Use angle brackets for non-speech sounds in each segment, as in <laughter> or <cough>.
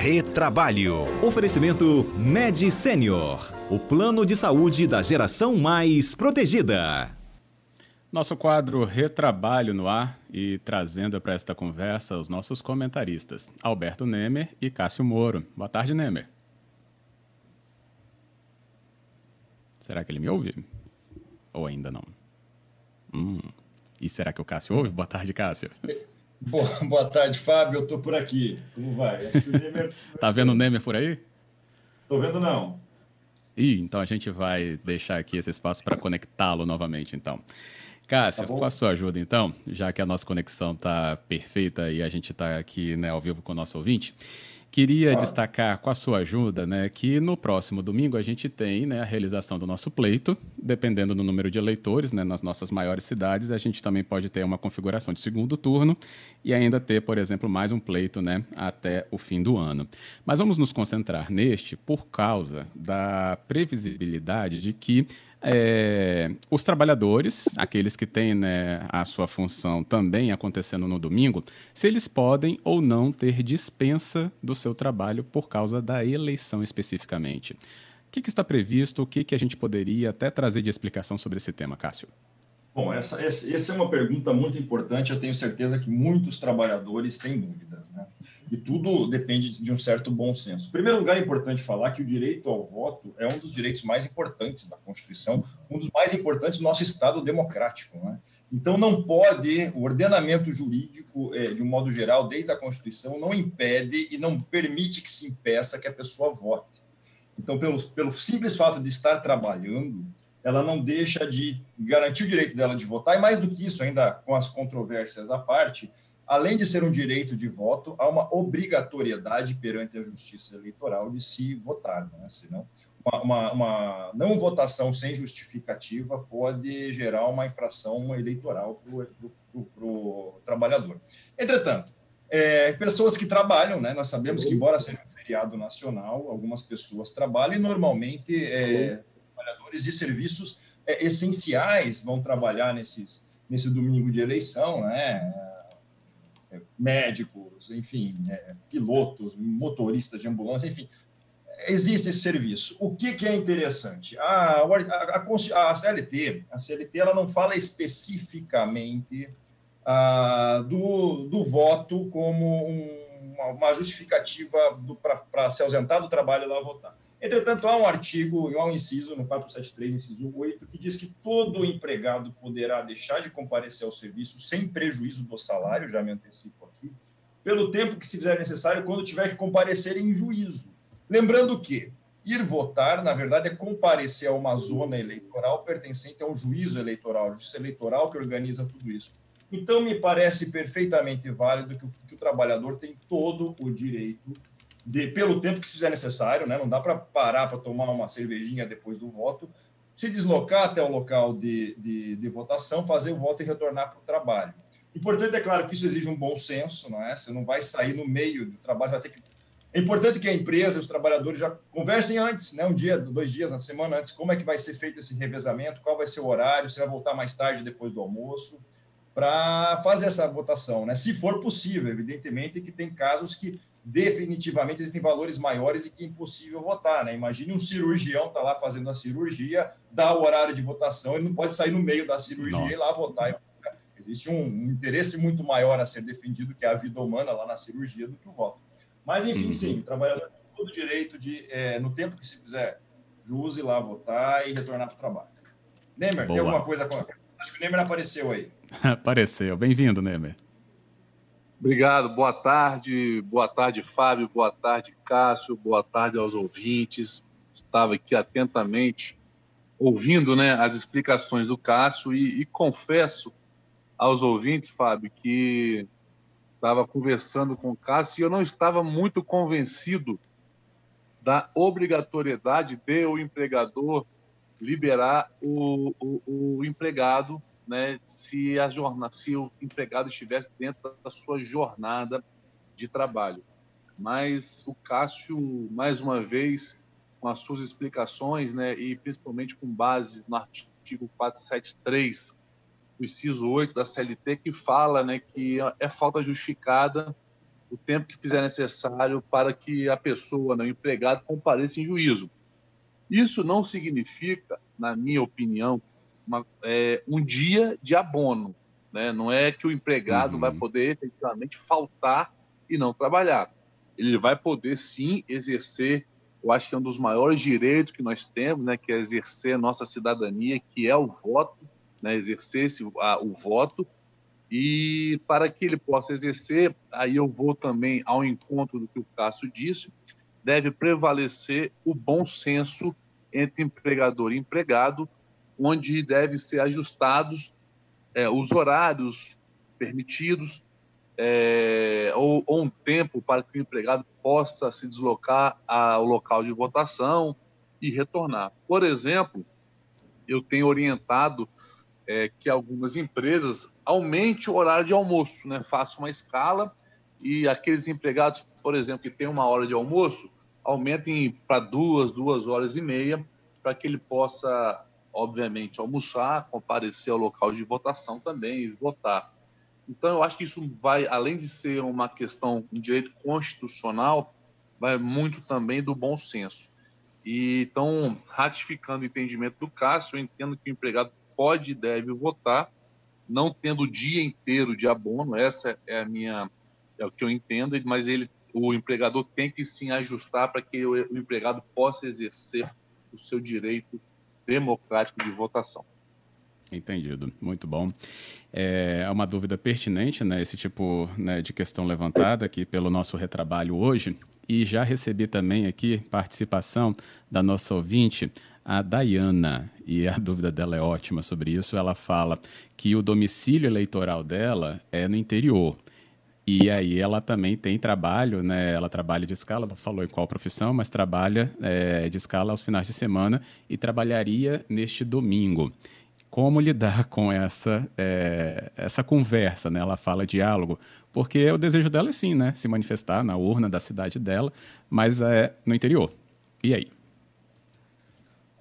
Retrabalho. Oferecimento Med Senior. O plano de saúde da geração mais protegida. Nosso quadro Retrabalho no ar e trazendo para esta conversa os nossos comentaristas, Alberto Nemer e Cássio Moro. Boa tarde, Nemer. Será que ele me ouve? Ou ainda não? Hum. E será que o Cássio ouve? Boa tarde, Cássio. Boa, boa tarde, Fábio. Eu tô por aqui. Como vai? Nemer... <laughs> tá vendo o Nemer por aí? Tô vendo não. Ih, então a gente vai deixar aqui esse espaço para conectá-lo novamente, então. Cássio, tá com a sua ajuda, então, já que a nossa conexão está perfeita e a gente está aqui né, ao vivo com o nosso ouvinte, Queria ah. destacar com a sua ajuda né, que no próximo domingo a gente tem né, a realização do nosso pleito, dependendo do número de eleitores né, nas nossas maiores cidades, a gente também pode ter uma configuração de segundo turno e ainda ter, por exemplo, mais um pleito né, até o fim do ano. Mas vamos nos concentrar neste por causa da previsibilidade de que é, os trabalhadores, aqueles que têm né, a sua função também acontecendo no domingo, se eles podem ou não ter dispensa do seu trabalho por causa da eleição especificamente. O que, que está previsto? O que, que a gente poderia até trazer de explicação sobre esse tema, Cássio? Bom, essa, essa é uma pergunta muito importante. Eu tenho certeza que muitos trabalhadores têm dúvidas. Né? E tudo depende de um certo bom senso. Em primeiro lugar, é importante falar que o direito ao voto é um dos direitos mais importantes da Constituição, um dos mais importantes do nosso Estado democrático. Né? Então, não pode, o ordenamento jurídico, é, de um modo geral, desde a Constituição, não impede e não permite que se impeça que a pessoa vote. Então, pelo, pelo simples fato de estar trabalhando, ela não deixa de garantir o direito dela de votar, e mais do que isso, ainda com as controvérsias à parte, além de ser um direito de voto, há uma obrigatoriedade perante a Justiça Eleitoral de se votar, né? senão uma, uma, uma não votação sem justificativa pode gerar uma infração eleitoral para o trabalhador. Entretanto, é, pessoas que trabalham, né? nós sabemos que, embora seja um feriado nacional, algumas pessoas trabalham e normalmente é, trabalhadores de serviços é, essenciais vão trabalhar nesses, nesse domingo de eleição, né? Médicos, enfim, é, pilotos, motoristas de ambulância, enfim, existe esse serviço. O que, que é interessante? A, a, a, a, CLT, a CLT, ela não fala especificamente do, do voto como um, uma, uma, justificativa para se ausentar do trabalho e lá votar. Entretanto, há um artigo, há um inciso no 473, inciso 8, que diz que todo empregado poderá deixar de comparecer ao serviço sem prejuízo do salário, já me antecipo aqui, pelo tempo que se fizer necessário quando tiver que comparecer em juízo. Lembrando que ir votar, na verdade, é comparecer a uma zona eleitoral pertencente a um juízo eleitoral, a justiça eleitoral que organiza tudo isso. Então, me parece perfeitamente válido que o, que o trabalhador tem todo o direito de, pelo tempo que se fizer necessário, né? não dá para parar para tomar uma cervejinha depois do voto, se deslocar até o local de, de, de votação, fazer o voto e retornar para o trabalho. Importante é claro que isso exige um bom senso, não é? Você não vai sair no meio do trabalho, vai ter que. É importante que a empresa os trabalhadores já conversem antes, né? Um dia, dois dias na semana antes, como é que vai ser feito esse revezamento, qual vai ser o horário, se vai voltar mais tarde depois do almoço, para fazer essa votação, né? Se for possível, evidentemente que tem casos que definitivamente existem valores maiores e que é impossível votar. Né? Imagine um cirurgião tá lá fazendo a cirurgia, dá o horário de votação, ele não pode sair no meio da cirurgia Nossa. e lá votar. Existe um, um, interesse muito maior a ser defendido que a vida humana lá na cirurgia do que o voto. Mas, enfim, uhum. sim, o trabalhador tem todo o direito de, é, no tempo que se fizer jus, ir lá votar e retornar para o trabalho. Nemer, Boa. tem alguma coisa? Acho que o Nemer apareceu aí. <laughs> apareceu. Bem-vindo, Nemer. Obrigado, boa tarde, boa tarde, Fábio, boa tarde, Cássio, boa tarde aos ouvintes. Estava aqui atentamente ouvindo né, as explicações do Cássio e, e confesso aos ouvintes, Fábio, que estava conversando com o Cássio e eu não estava muito convencido da obrigatoriedade de o empregador liberar o, o, o empregado né, se, a jornada, se o empregado estivesse dentro da sua jornada de trabalho. Mas o Cássio, mais uma vez, com as suas explicações, né, e principalmente com base no artigo 473 do inciso 8 da CLT, que fala né, que é falta justificada o tempo que fizer necessário para que a pessoa, né, o empregado, compareça em juízo. Isso não significa, na minha opinião, uma, é, um dia de abono. Né? Não é que o empregado uhum. vai poder efetivamente faltar e não trabalhar. Ele vai poder sim exercer, eu acho que é um dos maiores direitos que nós temos, né? que é exercer a nossa cidadania, que é o voto, né? exercer esse, a, o voto. E para que ele possa exercer, aí eu vou também ao encontro do que o Cássio disse, deve prevalecer o bom senso entre empregador e empregado, onde deve ser ajustados é, os horários permitidos é, ou, ou, um tempo para que o empregado possa se deslocar ao local de votação e retornar. Por exemplo, eu tenho orientado é, que algumas empresas aumente o horário de almoço, né? faça uma escala e aqueles empregados, por exemplo, que têm uma hora de almoço, aumentem para duas, duas horas e meia, para que ele possa, obviamente, almoçar, comparecer ao local de votação também e votar. Então, eu acho que isso vai, além de ser uma questão, um direito constitucional, vai muito também do bom senso. E, então, ratificando o entendimento do Cássio, eu entendo que o empregado pode e deve votar, não tendo o dia inteiro de abono, essa é a minha é o que eu entendo, mas ele o empregador tem que sim ajustar para que o empregado possa exercer o seu direito democrático de votação. Entendido, muito bom. É uma dúvida pertinente, né, esse tipo né, de questão levantada aqui pelo nosso retrabalho hoje, e já recebi também aqui participação da nossa ouvinte, a Dayana, e a dúvida dela é ótima sobre isso. Ela fala que o domicílio eleitoral dela é no interior. E aí ela também tem trabalho, né? Ela trabalha de escala, não falou em qual profissão, mas trabalha é, de escala aos finais de semana e trabalharia neste domingo. Como lidar <laughs> com essa, é, essa conversa, né? Ela fala diálogo, porque o desejo dela é sim, né? Se manifestar na urna da cidade dela, mas é no interior. E aí?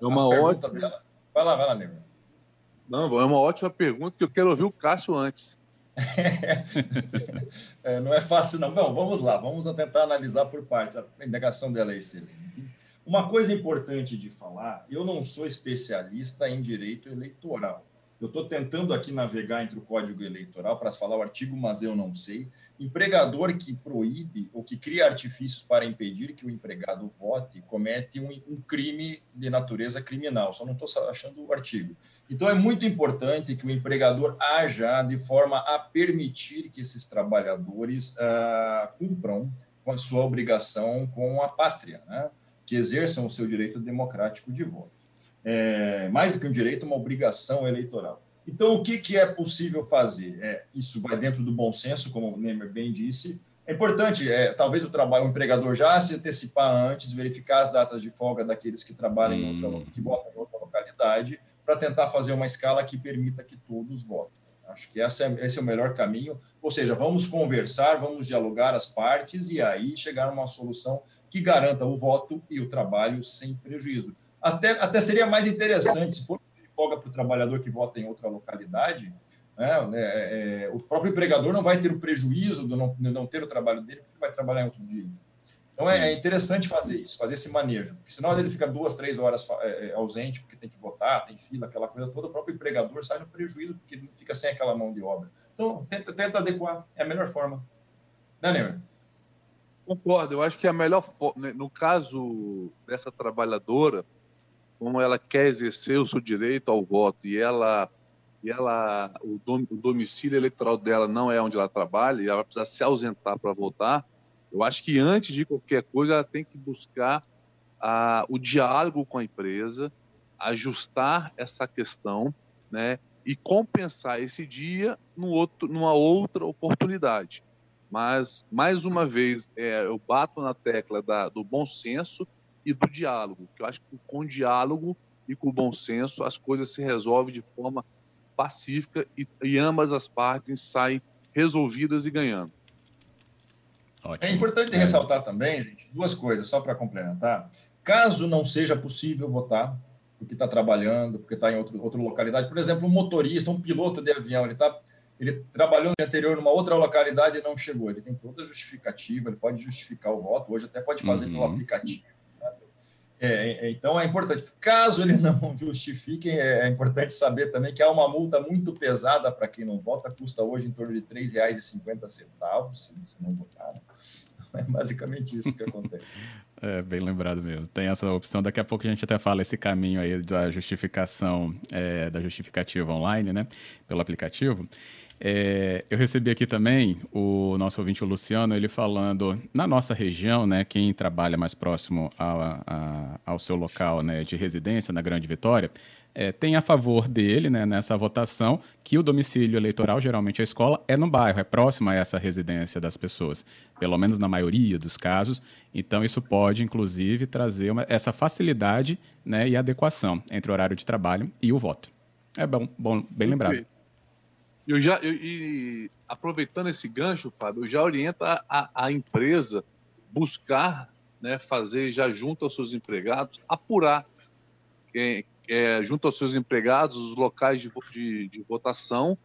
É uma ótima. Vai lá, vai lá, Nego. Não, é uma ótima pergunta que eu quero ouvir o Cássio antes. É, não é fácil, não. Bom, vamos lá, vamos tentar analisar por partes. A indagação dela é excelente. Uma coisa importante de falar: eu não sou especialista em direito eleitoral. Eu estou tentando aqui navegar entre o Código Eleitoral para falar o artigo, mas eu não sei. Empregador que proíbe ou que cria artifícios para impedir que o empregado vote comete um, um crime de natureza criminal. Só não estou achando o artigo. Então, é muito importante que o empregador haja de forma a permitir que esses trabalhadores ah, cumpram com a sua obrigação com a pátria, né? que exerçam o seu direito democrático de voto é, mais do que um direito, uma obrigação eleitoral. Então, o que, que é possível fazer? É, isso vai dentro do bom senso, como o Nemer bem disse. É importante, é, talvez o, trabalho, o empregador já se antecipar antes, verificar as datas de folga daqueles que trabalham hum. em outra, que votam em outra localidade, para tentar fazer uma escala que permita que todos votem. Acho que esse é, esse é o melhor caminho. Ou seja, vamos conversar, vamos dialogar as partes e aí chegar a uma solução que garanta o voto e o trabalho sem prejuízo até, até seria mais interessante, se for folga para o trabalhador que vota em outra localidade, né, né, é, é, o próprio empregador não vai ter o prejuízo de não, de não ter o trabalho dele, porque vai trabalhar em outro dia. Então é, é, interessante fazer isso, fazer esse manejo, porque senão ele fica duas, três horas é, é, ausente, porque tem que votar, tem fila, aquela coisa toda, o próprio empregador sai no prejuízo, porque fica sem aquela mão de obra. Então, tenta, tenta adequar, é a melhor forma. Né, Neymar? Concordo, eu acho que a melhor forma, no caso dessa trabalhadora, como ela quer exercer o seu direito ao voto e ela e ela o, dom, o domicílio eleitoral dela não é onde ela trabalha e ela precisa se ausentar para votar, eu acho que antes de qualquer coisa ela tem que buscar a, o diálogo com a empresa, ajustar essa questão, né, e compensar esse dia no outro, numa outra oportunidade. Mas mais uma vez é, eu bato na tecla da, do bom senso e do diálogo, que eu acho que com diálogo e com o bom senso as coisas se resolvem de forma pacífica e, e ambas as partes saem resolvidas e ganhando. Ótimo. É importante é. ressaltar também, gente, duas coisas, só para complementar. Caso não seja possível votar, porque está trabalhando, porque está em outro, outra localidade, por exemplo, um motorista, um piloto de avião, ele está ele trabalhou no anterior numa outra localidade e não chegou. Ele tem toda a justificativa, ele pode justificar o voto, hoje até pode fazer uhum. pelo aplicativo. É, é, então é importante. Caso ele <laughs> não justifique, é, é, importante saber também que há uma multa muito pesada para quem não vota, custa hoje em torno de R$ 3,50 se não votar. <laughs> É basicamente isso que acontece. <laughs> É, bem lembrado mesmo. Tem essa opção, daqui a pouco a gente até fala esse caminho aí da justificação, é, da justificativa online, né, pelo aplicativo. É, eu recebi aqui também o nosso ouvinte, o Luciano, ele falando, na nossa região, né, quem trabalha mais próximo a, ao seu local né, de residência, na Grande Vitória, é, tem a favor dele, né, nessa votação, que o domicílio eleitoral, geralmente a escola, é no bairro, é próximo a essa residência das pessoas, pelo menos na maioria dos casos. Então, isso pode, inclusive, trazer uma, essa facilidade né, e adequação entre o horário de trabalho e o voto. É bom, bom bem lembrado. Eu já, eu, e aproveitando esse gancho, Fábio, eu já oriento a, a, a empresa buscar, né, fazer já junto aos seus empregados, apurar é, é, junto aos seus empregados os locais de, de, de, votação,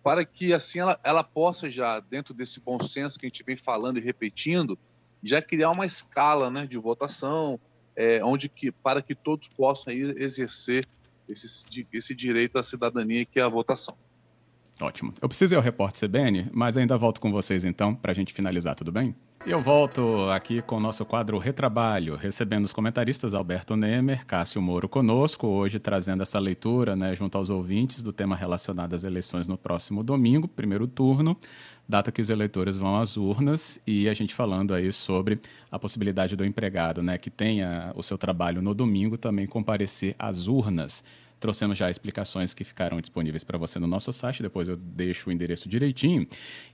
para que assim ela, ela possa já, dentro desse bom senso que a gente vem falando e repetindo, já criar uma escala né, de votação, é, onde que, para que todos possam aí, exercer esse, esse direito à cidadania que é a votação. Ótimo. Eu preciso ir ao repórter CBN, mas ainda volto com vocês então para a gente finalizar, tudo bem? E eu volto aqui com o nosso quadro Retrabalho, recebendo os comentaristas Alberto Nemer, Cássio Moro conosco, hoje trazendo essa leitura né, junto aos ouvintes do tema relacionado às eleições no próximo domingo, primeiro turno, data que os eleitores vão às urnas, e a gente falando aí sobre a possibilidade do empregado né, que tenha o seu trabalho no domingo também comparecer às urnas. Trouxemos já explicações que ficaram disponíveis para você no nosso site, depois eu deixo o endereço direitinho.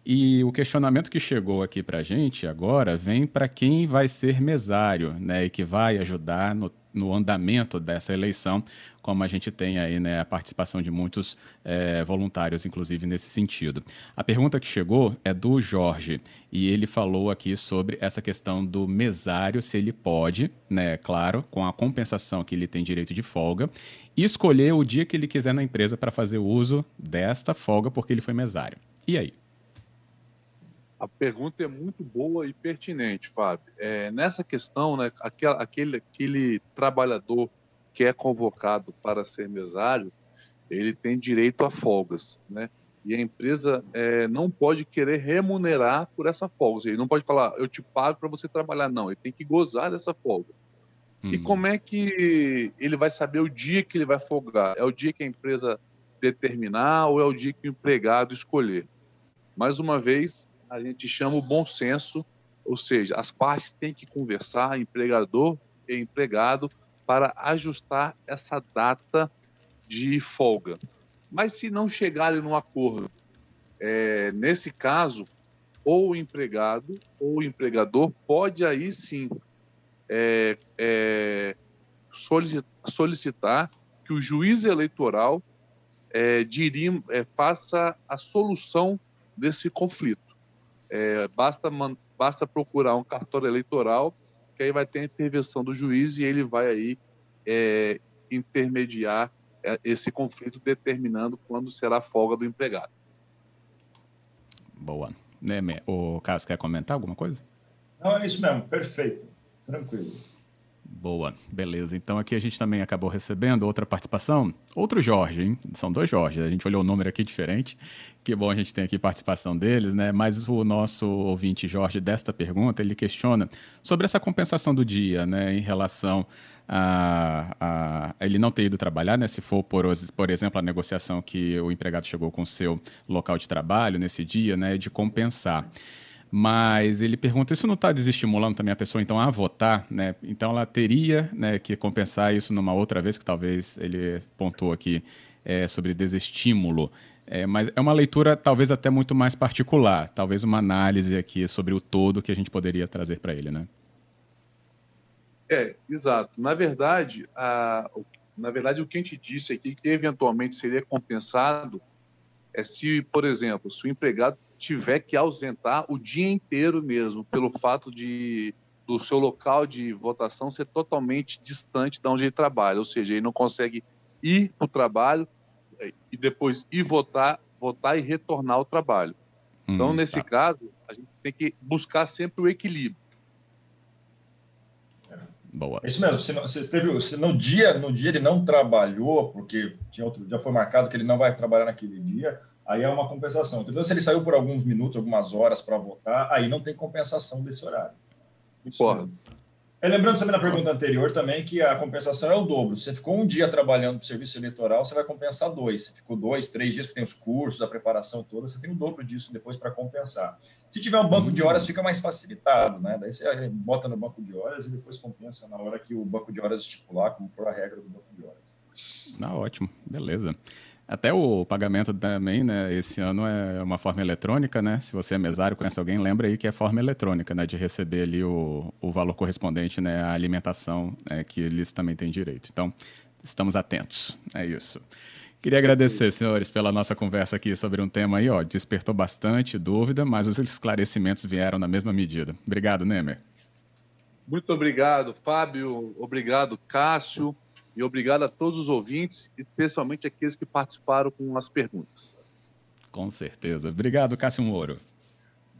E o questionamento que chegou aqui para a gente agora vem para quem vai ser mesário, né, e que vai ajudar no no andamento dessa eleição, como a gente tem aí né, a participação de muitos é, voluntários, inclusive nesse sentido. A pergunta que chegou é do Jorge e ele falou aqui sobre essa questão do mesário, se ele pode, né, claro, com a compensação que ele tem direito de folga, escolher o dia que ele quiser na empresa para fazer uso desta folga porque ele foi mesário. E aí? A pergunta é muito boa e pertinente, Fábio. É, nessa questão, né, aquele, aquele, aquele trabalhador que é convocado para ser mesário, ele tem direito a folgas, né? E a empresa é, não pode querer remunerar por essa folga. Ele não pode falar, eu te pago para você trabalhar. Não, ele tem que gozar dessa folga. E uhum. como é que ele vai saber o dia que ele vai folgar? É o dia que a empresa determinar ou é o dia que o empregado escolher? Mais uma vez, a gente chama o bom senso, ou seja, as partes têm que conversar, empregador e empregado, para ajustar essa data de folga. Mas se não chegarem num acordo, é, nesse caso, ou o empregado ou o empregador pode aí sim é, é, solicitar que o juiz eleitoral é, dirim, é, faça a solução desse conflito. É, basta, man, basta procurar um cartório eleitoral, que aí vai ter a intervenção do juiz e ele vai aí é, intermediar é, esse conflito, determinando quando será a folga do empregado. Boa. O Carlos quer comentar alguma coisa? Não, é isso mesmo, perfeito. Tranquilo. Boa, beleza. Então aqui a gente também acabou recebendo outra participação. Outro Jorge, hein? São dois Jorge. A gente olhou o número aqui diferente. Que bom a gente tem aqui participação deles, né? Mas o nosso ouvinte Jorge, desta pergunta, ele questiona sobre essa compensação do dia, né? Em relação a, a ele não ter ido trabalhar, né? Se for, por, por exemplo, a negociação que o empregado chegou com o seu local de trabalho nesse dia, né? De compensar. Mas ele pergunta, isso não está desestimulando também a pessoa, então, a votar, né? Então, ela teria né, que compensar isso numa outra vez, que talvez ele pontuou aqui é, sobre desestímulo. É, mas é uma leitura talvez até muito mais particular, talvez uma análise aqui sobre o todo que a gente poderia trazer para ele, né? É, exato. Na verdade, a, na verdade, o que a gente disse aqui que eventualmente seria compensado é se, por exemplo, se o empregado tiver que ausentar o dia inteiro mesmo, pelo fato de do seu local de votação ser totalmente distante de onde ele trabalha, ou seja, ele não consegue ir para o trabalho eh, e depois ir votar voltar e retornar ao trabalho. Então, hum, nesse tá. caso, a gente tem que buscar sempre o equilíbrio. Boa. É isso mesmo. Se, não, se, teve, se no dia no dia ele não trabalhou, porque tinha outro, já foi marcado que ele não vai trabalhar naquele dia, aí é uma compensação. Entendeu? Se ele saiu por alguns minutos, algumas horas para votar, aí não tem compensação desse horário. Porra. É, lembrando também na pergunta anterior também que a compensação é o dobro. Você ficou um dia trabalhando para o serviço eleitoral, você vai compensar dois. Você ficou dois, três dias, que tem os cursos, a preparação toda, você tem o dobro disso depois para compensar. Se tiver um banco de horas, fica mais facilitado, né? Daí você bota no banco de horas e depois compensa na hora que o banco de horas estipular, como for a regra do banco de horas. Ah, ótimo, beleza. Até o pagamento também, né? Esse ano é uma forma eletrônica, né? Se você é mesário, conhece alguém, lembra aí que é forma eletrônica, né? De receber ali o, o valor correspondente, né? À alimentação né, que eles também têm direito. Então, estamos atentos. É isso. Queria agradecer, senhores, pela nossa conversa aqui sobre um tema aí, ó, despertou bastante dúvida, mas os esclarecimentos vieram na mesma medida. Obrigado, Nemer. Muito obrigado, Fábio. Obrigado, Cássio. E obrigado a todos os ouvintes, especialmente aqueles que participaram com as perguntas. Com certeza. Obrigado, Cássio Moro.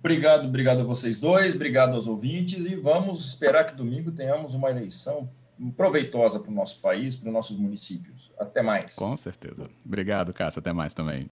Obrigado, obrigado a vocês dois, obrigado aos ouvintes e vamos esperar que domingo tenhamos uma eleição proveitosa para o nosso país, para os nossos municípios. Até mais. Com certeza. Obrigado, Cássio. Até mais também.